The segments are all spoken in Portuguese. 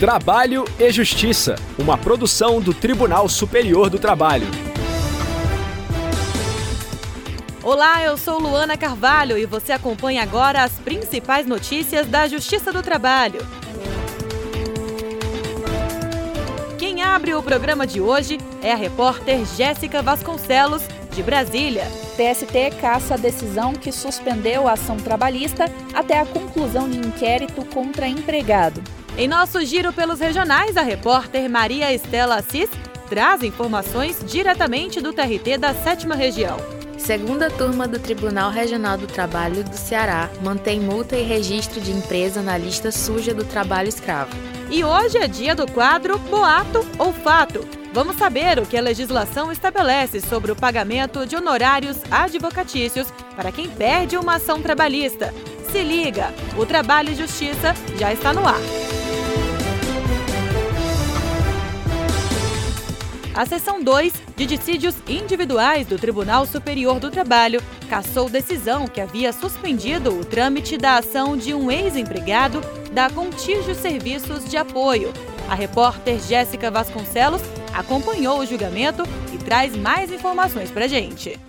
Trabalho e Justiça, uma produção do Tribunal Superior do Trabalho. Olá, eu sou Luana Carvalho e você acompanha agora as principais notícias da Justiça do Trabalho. Quem abre o programa de hoje é a repórter Jéssica Vasconcelos, de Brasília. TST caça a decisão que suspendeu a ação trabalhista até a conclusão de inquérito contra empregado. Em nosso giro pelos regionais, a repórter Maria Estela Assis traz informações diretamente do TRT da 7 Região. Segunda turma do Tribunal Regional do Trabalho do Ceará mantém multa e registro de empresa na lista suja do trabalho escravo. E hoje é dia do quadro Boato ou Fato. Vamos saber o que a legislação estabelece sobre o pagamento de honorários advocatícios para quem perde uma ação trabalhista. Se liga, o Trabalho e Justiça já está no ar. A seção 2 de dissídios individuais do Tribunal Superior do Trabalho cassou decisão que havia suspendido o trâmite da ação de um ex-empregado da Contígio Serviços de Apoio. A repórter Jéssica Vasconcelos acompanhou o julgamento e traz mais informações para gente.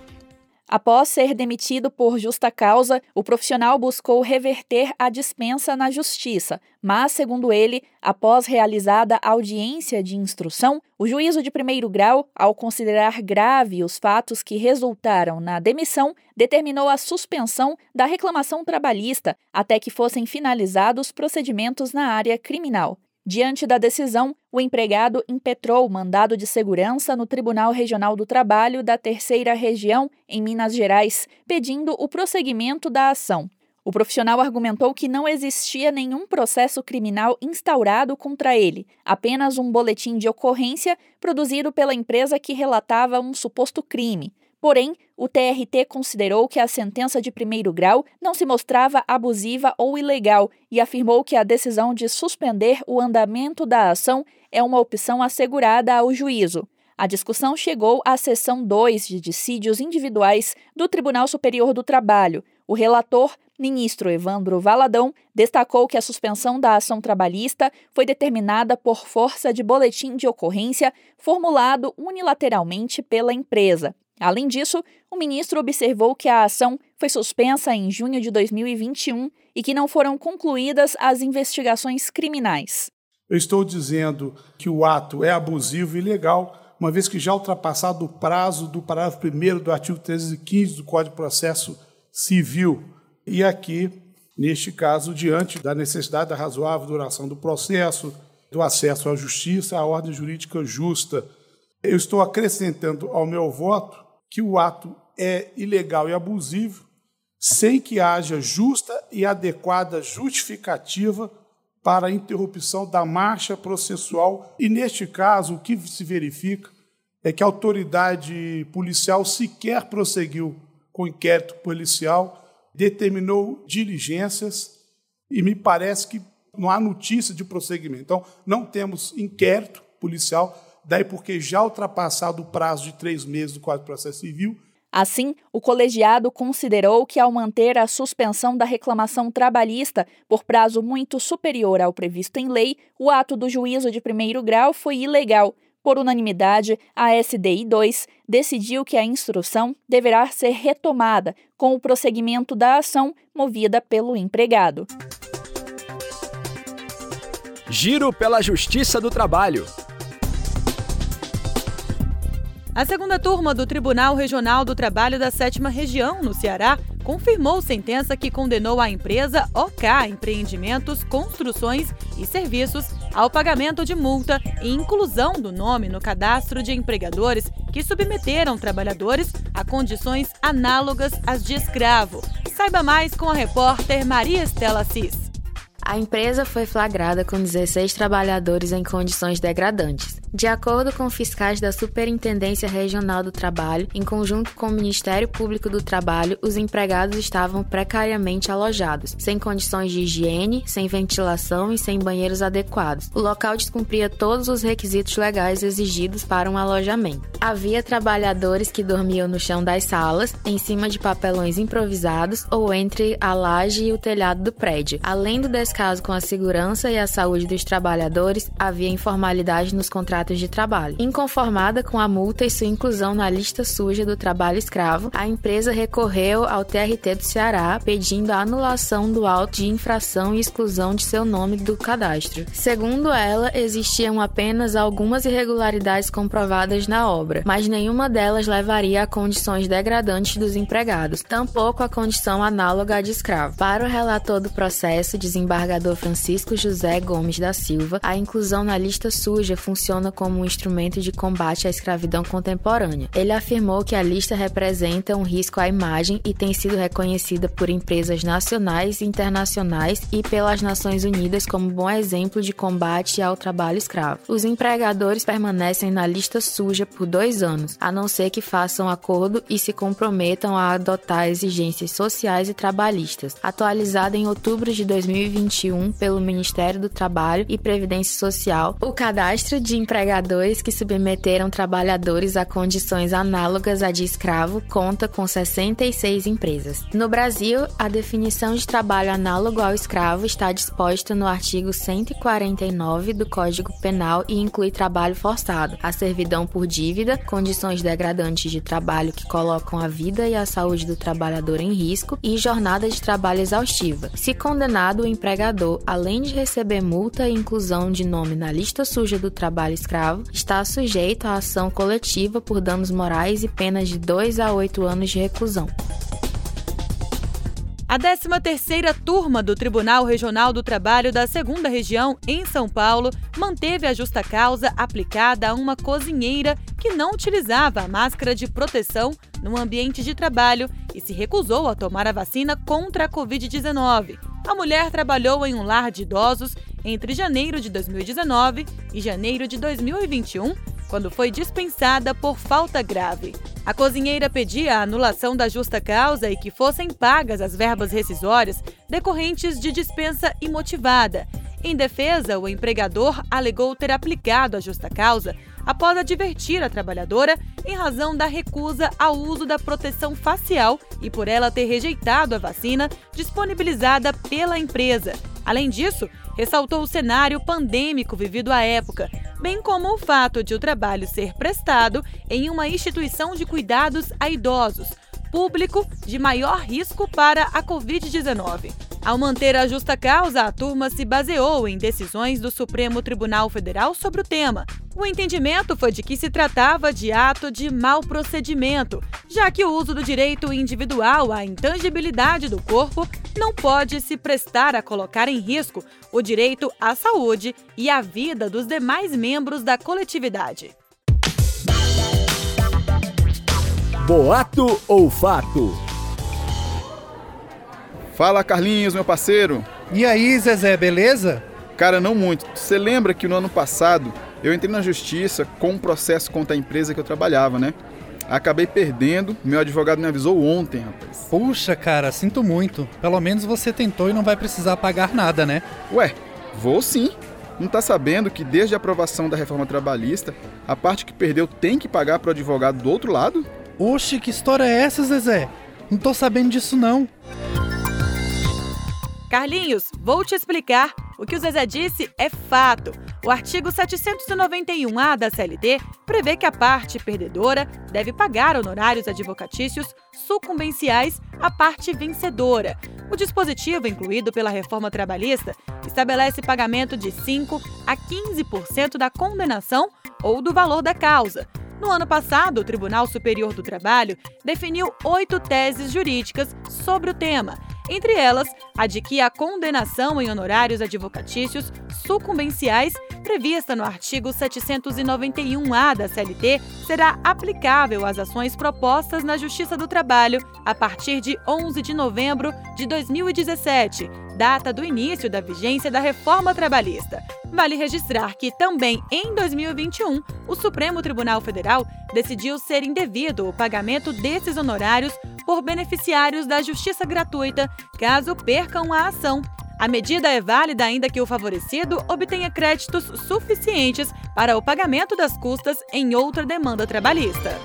Após ser demitido por justa causa, o profissional buscou reverter a dispensa na justiça, mas, segundo ele, após realizada audiência de instrução, o juízo de primeiro grau, ao considerar grave os fatos que resultaram na demissão, determinou a suspensão da reclamação trabalhista até que fossem finalizados procedimentos na área criminal. Diante da decisão, o empregado impetrou mandado de segurança no Tribunal Regional do Trabalho da Terceira Região, em Minas Gerais, pedindo o prosseguimento da ação. O profissional argumentou que não existia nenhum processo criminal instaurado contra ele, apenas um boletim de ocorrência produzido pela empresa que relatava um suposto crime. Porém, o TRT considerou que a sentença de primeiro grau não se mostrava abusiva ou ilegal e afirmou que a decisão de suspender o andamento da ação é uma opção assegurada ao juízo. A discussão chegou à sessão 2 de dissídios individuais do Tribunal Superior do Trabalho. O relator, ministro Evandro Valadão, destacou que a suspensão da ação trabalhista foi determinada por força de boletim de ocorrência formulado unilateralmente pela empresa. Além disso, o ministro observou que a ação foi suspensa em junho de 2021 e que não foram concluídas as investigações criminais. Eu estou dizendo que o ato é abusivo e ilegal, uma vez que já ultrapassado o prazo do parágrafo 1 do artigo 315 do Código de Processo Civil. E aqui, neste caso, diante da necessidade da razoável duração do processo, do acesso à justiça, à ordem jurídica justa, eu estou acrescentando ao meu voto que o ato é ilegal e abusivo, sem que haja justa e adequada justificativa para a interrupção da marcha processual. E, neste caso, o que se verifica é que a autoridade policial sequer prosseguiu com o inquérito policial, determinou diligências e me parece que não há notícia de prosseguimento. Então, não temos inquérito policial daí porque já ultrapassado o prazo de três meses do Código de Processo Civil. Assim, o colegiado considerou que, ao manter a suspensão da reclamação trabalhista por prazo muito superior ao previsto em lei, o ato do juízo de primeiro grau foi ilegal. Por unanimidade, a SDI 2 decidiu que a instrução deverá ser retomada com o prosseguimento da ação movida pelo empregado. Giro pela Justiça do Trabalho. A segunda turma do Tribunal Regional do Trabalho da Sétima Região, no Ceará, confirmou sentença que condenou a empresa OK Empreendimentos, Construções e Serviços ao pagamento de multa e inclusão do nome no cadastro de empregadores que submeteram trabalhadores a condições análogas às de escravo. Saiba mais com a repórter Maria Estela Assis. A empresa foi flagrada com 16 trabalhadores em condições degradantes De acordo com fiscais da Superintendência Regional do Trabalho, em conjunto com o Ministério Público do Trabalho, os empregados estavam precariamente alojados, sem condições de higiene, sem ventilação e sem banheiros adequados. O local descumpria todos os requisitos legais exigidos para um alojamento. Havia trabalhadores que dormiam no chão das salas, em cima de papelões improvisados ou entre a laje e o telhado do prédio. Além do descaso com a segurança e a saúde dos trabalhadores, havia informalidade nos contratos de trabalho. Inconformada com a multa e sua inclusão na lista suja do trabalho escravo, a empresa recorreu ao TRT do Ceará pedindo a anulação do auto de infração e exclusão de seu nome do cadastro. Segundo ela, existiam apenas algumas irregularidades comprovadas na obra, mas nenhuma delas levaria a condições degradantes dos empregados, tampouco a condição análoga à de escravo. Para o relator do processo, desembargador Francisco José Gomes da Silva, a inclusão na lista suja funciona como um instrumento de combate à escravidão contemporânea. Ele afirmou que a lista representa um risco à imagem e tem sido reconhecida por empresas nacionais e internacionais e pelas Nações Unidas como bom exemplo de combate ao trabalho escravo. Os empregadores permanecem na lista suja por dois anos, a não ser que façam acordo e se comprometam a adotar exigências sociais e trabalhistas. Atualizada em outubro de 2021 pelo Ministério do Trabalho e Previdência Social, o cadastro de empregadores que submeteram trabalhadores a condições análogas à de escravo conta com 66 empresas. No Brasil, a definição de trabalho análogo ao escravo está disposta no artigo 149 do Código Penal e inclui trabalho forçado, a servidão por dívida, condições degradantes de trabalho que colocam a vida e a saúde do trabalhador em risco e jornada de trabalho exaustiva. Se condenado, o empregador, além de receber multa e inclusão de nome na lista suja do trabalho escravo, está sujeito à ação coletiva por danos morais e penas de 2 a 8 anos de reclusão. A 13ª turma do Tribunal Regional do Trabalho da Segunda Região, em São Paulo, manteve a justa causa aplicada a uma cozinheira que não utilizava a máscara de proteção no ambiente de trabalho e se recusou a tomar a vacina contra a Covid-19. A mulher trabalhou em um lar de idosos entre janeiro de 2019 e janeiro de 2021 quando foi dispensada por falta grave. A cozinheira pedia a anulação da justa causa e que fossem pagas as verbas rescisórias decorrentes de dispensa imotivada. Em defesa, o empregador alegou ter aplicado a justa causa após advertir a trabalhadora em razão da recusa ao uso da proteção facial e por ela ter rejeitado a vacina disponibilizada pela empresa. Além disso, ressaltou o cenário pandêmico vivido à época, bem como o fato de o trabalho ser prestado em uma instituição de cuidados a idosos, público de maior risco para a Covid-19. Ao manter a justa causa, a turma se baseou em decisões do Supremo Tribunal Federal sobre o tema. O entendimento foi de que se tratava de ato de mau procedimento, já que o uso do direito individual à intangibilidade do corpo não pode se prestar a colocar em risco o direito à saúde e à vida dos demais membros da coletividade. Boato ou fato? Fala Carlinhos, meu parceiro. E aí, Zezé, beleza? Cara, não muito. Você lembra que no ano passado eu entrei na justiça com um processo contra a empresa que eu trabalhava, né? Acabei perdendo, meu advogado me avisou ontem, rapaz. Puxa, cara, sinto muito. Pelo menos você tentou e não vai precisar pagar nada, né? Ué, vou sim. Não tá sabendo que desde a aprovação da reforma trabalhista, a parte que perdeu tem que pagar pro advogado do outro lado? Oxe, que história é essa, Zezé? Não tô sabendo disso não. Carlinhos, vou te explicar. O que o Zezé disse é fato. O artigo 791-A da CLT prevê que a parte perdedora deve pagar honorários advocatícios sucumbenciais à parte vencedora. O dispositivo incluído pela reforma trabalhista estabelece pagamento de 5 a 15% da condenação ou do valor da causa. No ano passado, o Tribunal Superior do Trabalho definiu oito teses jurídicas sobre o tema entre elas a de que a condenação em honorários advocatícios sucumbenciais prevista no artigo 791-A da CLT será aplicável às ações propostas na Justiça do Trabalho a partir de 11 de novembro de 2017, data do início da vigência da reforma trabalhista. Vale registrar que também em 2021, o Supremo Tribunal Federal decidiu ser indevido o pagamento desses honorários por beneficiários da justiça gratuita, caso percam a ação. A medida é válida ainda que o favorecido obtenha créditos suficientes para o pagamento das custas em outra demanda trabalhista.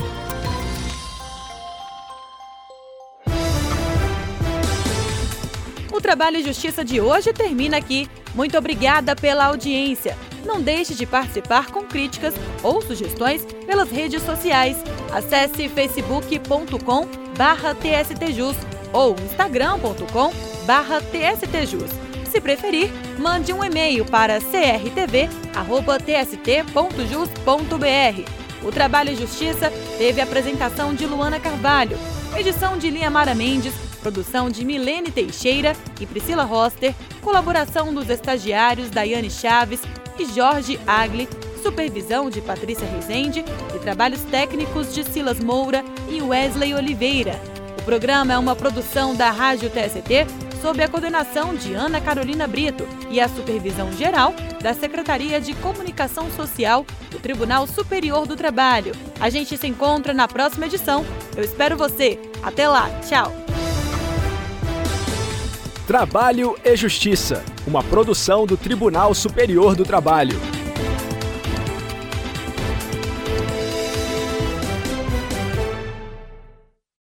O Trabalho e Justiça de hoje termina aqui. Muito obrigada pela audiência. Não deixe de participar com críticas ou sugestões pelas redes sociais. Acesse facebook.com tstjus ou instagram.com tstjus. Se preferir, mande um e-mail para crtv.tst.jus.br. O Trabalho e Justiça teve apresentação de Luana Carvalho, edição de Lia Mara Mendes, produção de Milene Teixeira e Priscila Roster, colaboração dos estagiários Daiane Chaves e Jorge Agli, supervisão de Patrícia Rezende e trabalhos técnicos de Silas Moura e Wesley Oliveira. O programa é uma produção da Rádio TST sob a coordenação de Ana Carolina Brito e a supervisão geral da Secretaria de Comunicação Social do Tribunal Superior do Trabalho. A gente se encontra na próxima edição. Eu espero você. Até lá. Tchau. Trabalho e Justiça, uma produção do Tribunal Superior do Trabalho.